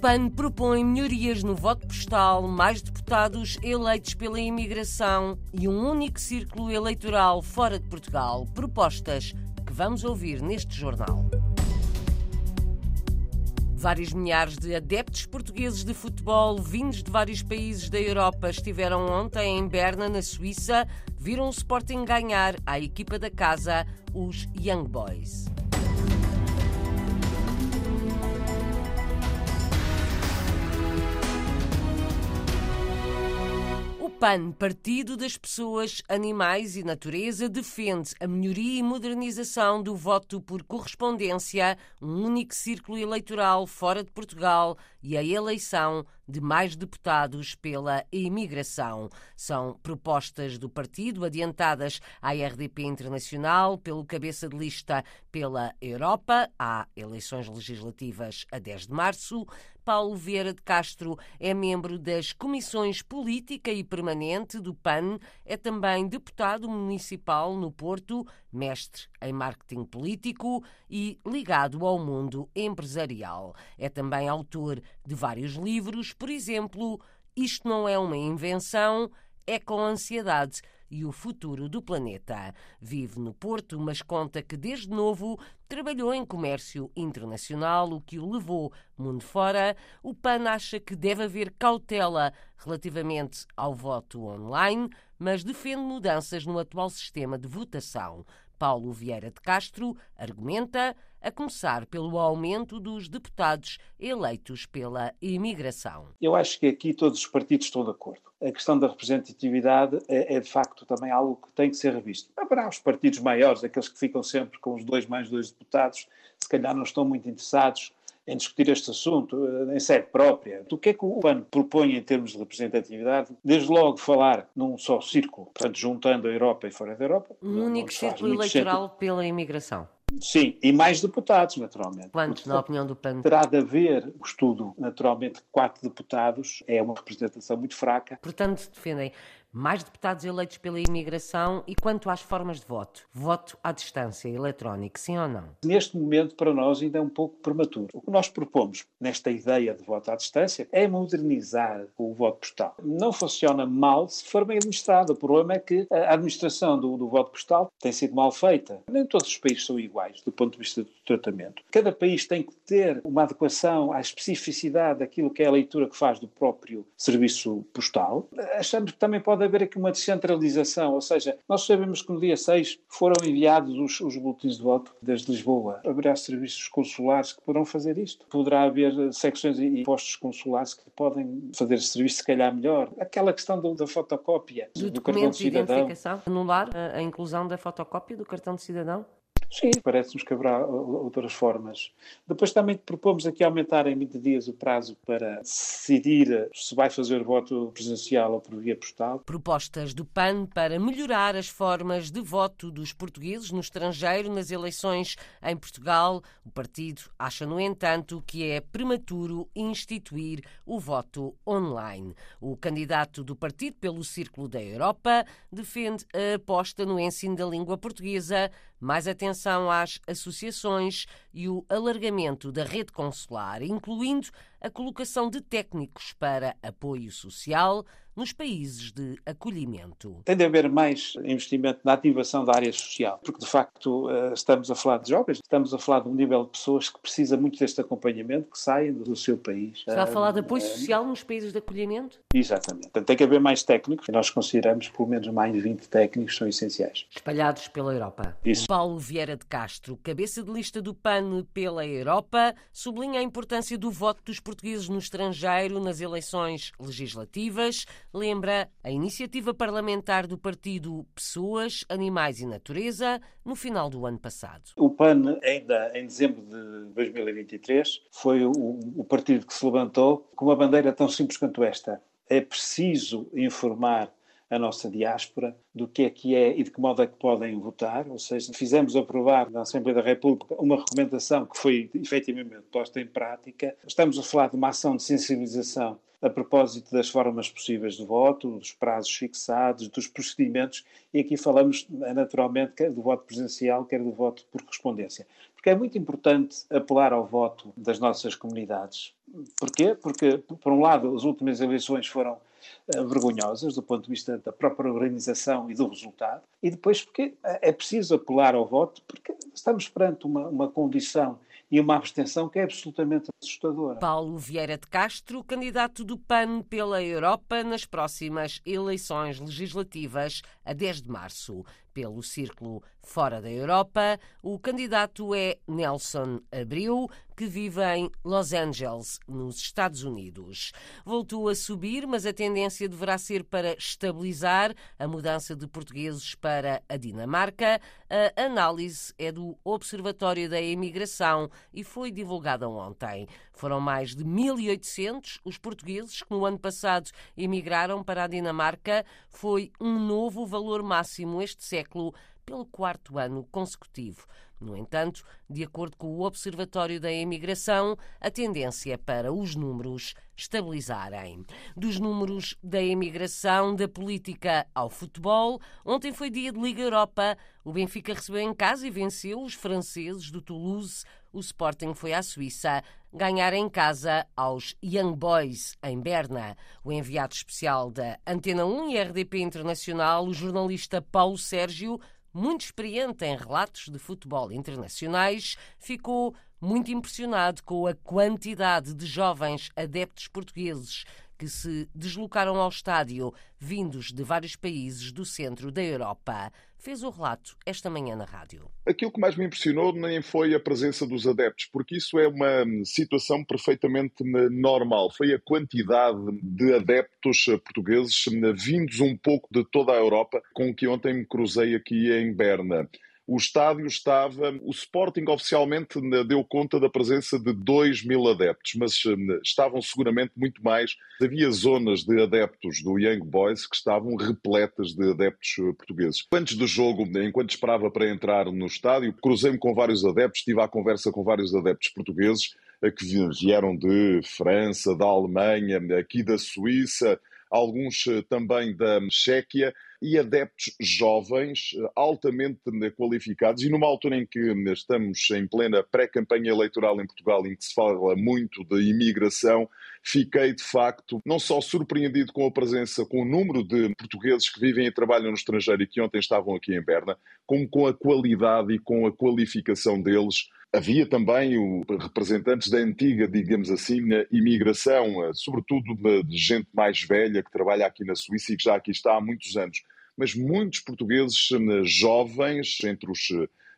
PAN propõe melhorias no voto postal, mais deputados eleitos pela imigração e um único círculo eleitoral fora de Portugal. Propostas que vamos ouvir neste jornal. Vários milhares de adeptos portugueses de futebol vindos de vários países da Europa estiveram ontem em Berna, na Suíça, viram o Sporting ganhar à equipa da casa, os Young Boys. PAN, Partido das Pessoas, Animais e Natureza, defende a melhoria e modernização do voto por correspondência, um único círculo eleitoral fora de Portugal e a eleição de mais deputados pela imigração. São propostas do partido adiantadas à RDP Internacional pelo cabeça de lista pela Europa. Há eleições legislativas a 10 de março. Paulo Vieira de Castro é membro das comissões política e permanente do PAN, é também deputado municipal no Porto, mestre em marketing político e ligado ao mundo empresarial. É também autor de vários livros, por exemplo, Isto não é uma invenção, é com ansiedade e o futuro do planeta. Vive no Porto, mas conta que desde novo trabalhou em comércio internacional, o que o levou mundo fora. O PAN acha que deve haver cautela relativamente ao voto online, mas defende mudanças no atual sistema de votação. Paulo Vieira de Castro argumenta, a começar pelo aumento dos deputados eleitos pela imigração. Eu acho que aqui todos os partidos estão de acordo. A questão da representatividade é, é de facto também algo que tem que ser revisto. Haverá os partidos maiores, aqueles que ficam sempre com os dois mais dois deputados, se calhar não estão muito interessados em discutir este assunto eh, em sede própria. O que é que o PAN propõe em termos de representatividade? Desde logo falar num só círculo, portanto, juntando a Europa e fora da Europa. Um único círculo eleitoral pela imigração. Sim, e mais deputados, naturalmente. Quantos, na opinião do PAN? Terá de haver o estudo, naturalmente, quatro deputados, é uma representação muito fraca. Portanto, defendem mais deputados eleitos pela imigração e quanto às formas de voto? Voto à distância, eletrónico, sim ou não? Neste momento, para nós, ainda é um pouco prematuro. O que nós propomos nesta ideia de voto à distância é modernizar o voto postal. Não funciona mal se for bem administrado. O problema é que a administração do, do voto postal tem sido mal feita. Nem todos os países são iguais do ponto de vista do tratamento. Cada país tem que ter uma adequação à especificidade daquilo que é a leitura que faz do próprio serviço postal. Achamos que também pode pode haver aqui uma descentralização, ou seja, nós sabemos que no dia 6 foram enviados os, os boletins de voto desde Lisboa. Haverá serviços consulares que poderão fazer isto. Poderá haver secções e postos consulares que podem fazer esse serviço, se calhar, melhor. Aquela questão do, da fotocópia do, do cartão de cidadão. identificação, anular a, a inclusão da fotocópia do cartão de cidadão? Sim, parece-nos que haverá outras formas. Depois também propomos aqui aumentar em 20 dias o prazo para decidir se vai fazer voto presencial ou por via postal. Propostas do PAN para melhorar as formas de voto dos portugueses no estrangeiro nas eleições em Portugal. O partido acha, no entanto, que é prematuro instituir o voto online. O candidato do partido pelo Círculo da Europa defende a aposta no ensino da língua portuguesa mais atenção às associações e o alargamento da rede consular, incluindo a colocação de técnicos para apoio social nos países de acolhimento. Tem de haver mais investimento na ativação da área social, porque de facto eh, estamos a falar de jovens, estamos a falar de um nível de pessoas que precisa muito deste acompanhamento, que saem do seu país. Está a falar de apoio social nos países de acolhimento? Exatamente. Portanto, tem que haver mais técnicos, e nós consideramos que pelo menos mais de 20 técnicos são essenciais. Espalhados pela Europa. Isso. Paulo Vieira de Castro, cabeça de lista do PAN pela Europa, sublinha a importância do voto dos portugueses no estrangeiro nas eleições legislativas, lembra a iniciativa parlamentar do partido Pessoas, Animais e Natureza no final do ano passado. O PAN, ainda em dezembro de 2023, foi o, o partido que se levantou com uma bandeira tão simples quanto esta. É preciso informar a nossa diáspora do que é que é e de que modo é que podem votar, ou seja, fizemos aprovar na Assembleia da República uma recomendação que foi efetivamente posta em prática. Estamos a falar de uma ação de sensibilização a propósito das formas possíveis de voto, dos prazos fixados, dos procedimentos, e aqui falamos naturalmente quer do voto presencial, quer do voto por correspondência. Porque é muito importante apelar ao voto das nossas comunidades. Porquê? Porque, por um lado, as últimas eleições foram vergonhosas do ponto de vista da própria organização e do resultado, e depois porque é preciso apelar ao voto, porque estamos perante uma, uma condição e uma abstenção que é absolutamente assustadora. Paulo Vieira de Castro, candidato do PAN pela Europa nas próximas eleições legislativas a 10 de março. Pelo círculo fora da Europa, o candidato é Nelson Abreu, que vive em Los Angeles, nos Estados Unidos. Voltou a subir, mas a tendência deverá ser para estabilizar a mudança de portugueses para a Dinamarca. A análise é do Observatório da Imigração e foi divulgada ontem. Foram mais de 1.800 os portugueses que no ano passado emigraram para a Dinamarca. Foi um novo valor máximo este século pelo quarto ano consecutivo. No entanto, de acordo com o Observatório da Imigração, a tendência é para os números estabilizarem. Dos números da imigração, da política ao futebol, ontem foi dia de Liga Europa. O Benfica recebeu em casa e venceu os franceses do Toulouse. O Sporting foi à Suíça ganhar em casa aos Young Boys, em Berna. O enviado especial da Antena 1 e RDP Internacional, o jornalista Paulo Sérgio, muito experiente em relatos de futebol internacionais, ficou muito impressionado com a quantidade de jovens adeptos portugueses que se deslocaram ao estádio, vindos de vários países do centro da Europa. Fez o relato esta manhã na rádio. Aquilo que mais me impressionou nem foi a presença dos adeptos, porque isso é uma situação perfeitamente normal. Foi a quantidade de adeptos portugueses vindos um pouco de toda a Europa com que ontem me cruzei aqui em Berna o estádio estava. O Sporting oficialmente deu conta da presença de 2 mil adeptos, mas eh, estavam seguramente muito mais. Havia zonas de adeptos do Young Boys que estavam repletas de adeptos eh, portugueses. Antes do jogo, enquanto esperava para entrar no estádio, cruzei-me com vários adeptos, estive à conversa com vários adeptos portugueses eh, que vieram de França, da Alemanha, aqui da Suíça, alguns também da Chequia e adeptos jovens, eh, altamente qualificados, e numa altura em que estamos em plena pré-campanha eleitoral em Portugal, em que se fala muito de imigração, fiquei de facto não só surpreendido com a presença, com o número de portugueses que vivem e trabalham no estrangeiro e que ontem estavam aqui em Berna, como com a qualidade e com a qualificação deles. Havia também o, representantes da antiga, digamos assim, imigração, eh, sobretudo de gente mais velha que trabalha aqui na Suíça e que já aqui está há muitos anos mas muitos portugueses eh, jovens, entre os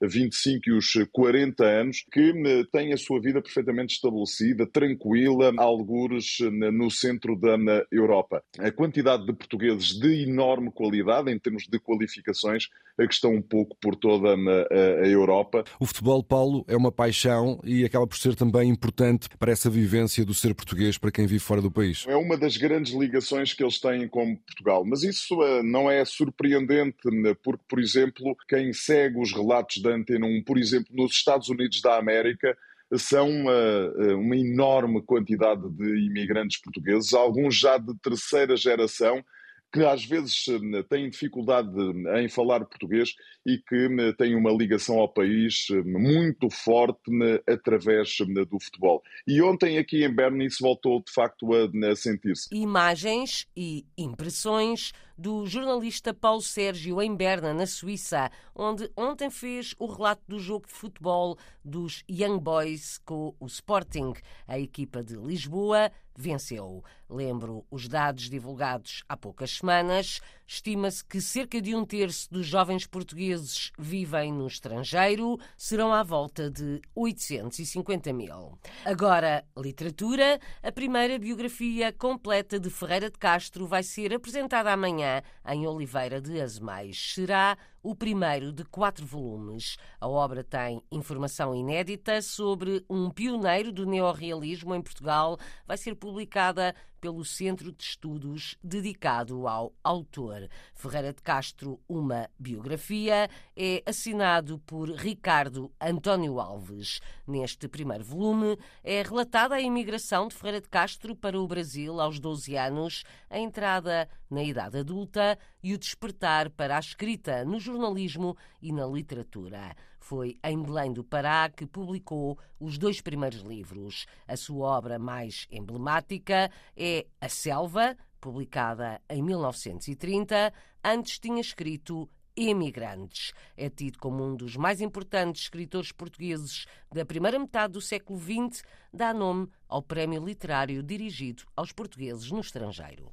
25 eh, e os 40 anos, que eh, têm a sua vida perfeitamente estabelecida, tranquila, algures no centro da Europa. A quantidade de portugueses de enorme qualidade, em termos de qualificações, que estão um pouco por toda a, Europa. O futebol, Paulo, é uma paixão e acaba por ser também importante para essa vivência do ser português para quem vive fora do país. É uma das grandes ligações que eles têm com Portugal, mas isso não é surpreendente, né, porque, por exemplo, quem segue os relatos da Antena 1, por exemplo, nos Estados Unidos da América, são uma, uh, uma enorme quantidade de imigrantes portugueses, alguns já de terceira geração, que às vezes eh, têm dificuldade em falar português e que eh, têm uma ligação ao país muito forte através do futebol. E ontem aqui em Berna isso voltou de facto a, sentir-se. Imagens e impressões do jornalista Paulo Sérgio em Berna, na Suíça, onde ontem fez o relato do jogo de futebol dos Young Boys com o Sporting. A equipa de Lisboa venceu. Lembro os dados divulgados há poucas semanas. Estima-se que cerca de um terço dos jovens portugueses vivem no estrangeiro, serão à volta de 850 mil. Agora, literatura. A primeira biografia completa de Ferreira de Castro vai ser apresentada amanhã em Oliveira de Azemais. Será o primeiro de quatro volumes. A obra tem informação inédita sobre um pioneiro do neorrealismo em Portugal. Vai ser publicada pelo Centro de Estudos dedicado ao autor. Ferreira de Castro, uma biografia, é assinado por Ricardo António Alves. Neste primeiro volume é relatada a imigração de Ferreira de Castro para o Brasil aos 12 anos, a entrada na idade adulta e o despertar para a escrita no jornalismo e na literatura. Foi em Belém do Pará que publicou os dois primeiros livros. A sua obra mais emblemática é A Selva, publicada em 1930. Antes tinha escrito Emigrantes. É tido como um dos mais importantes escritores portugueses da primeira metade do século XX, dá nome ao prémio literário dirigido aos portugueses no estrangeiro.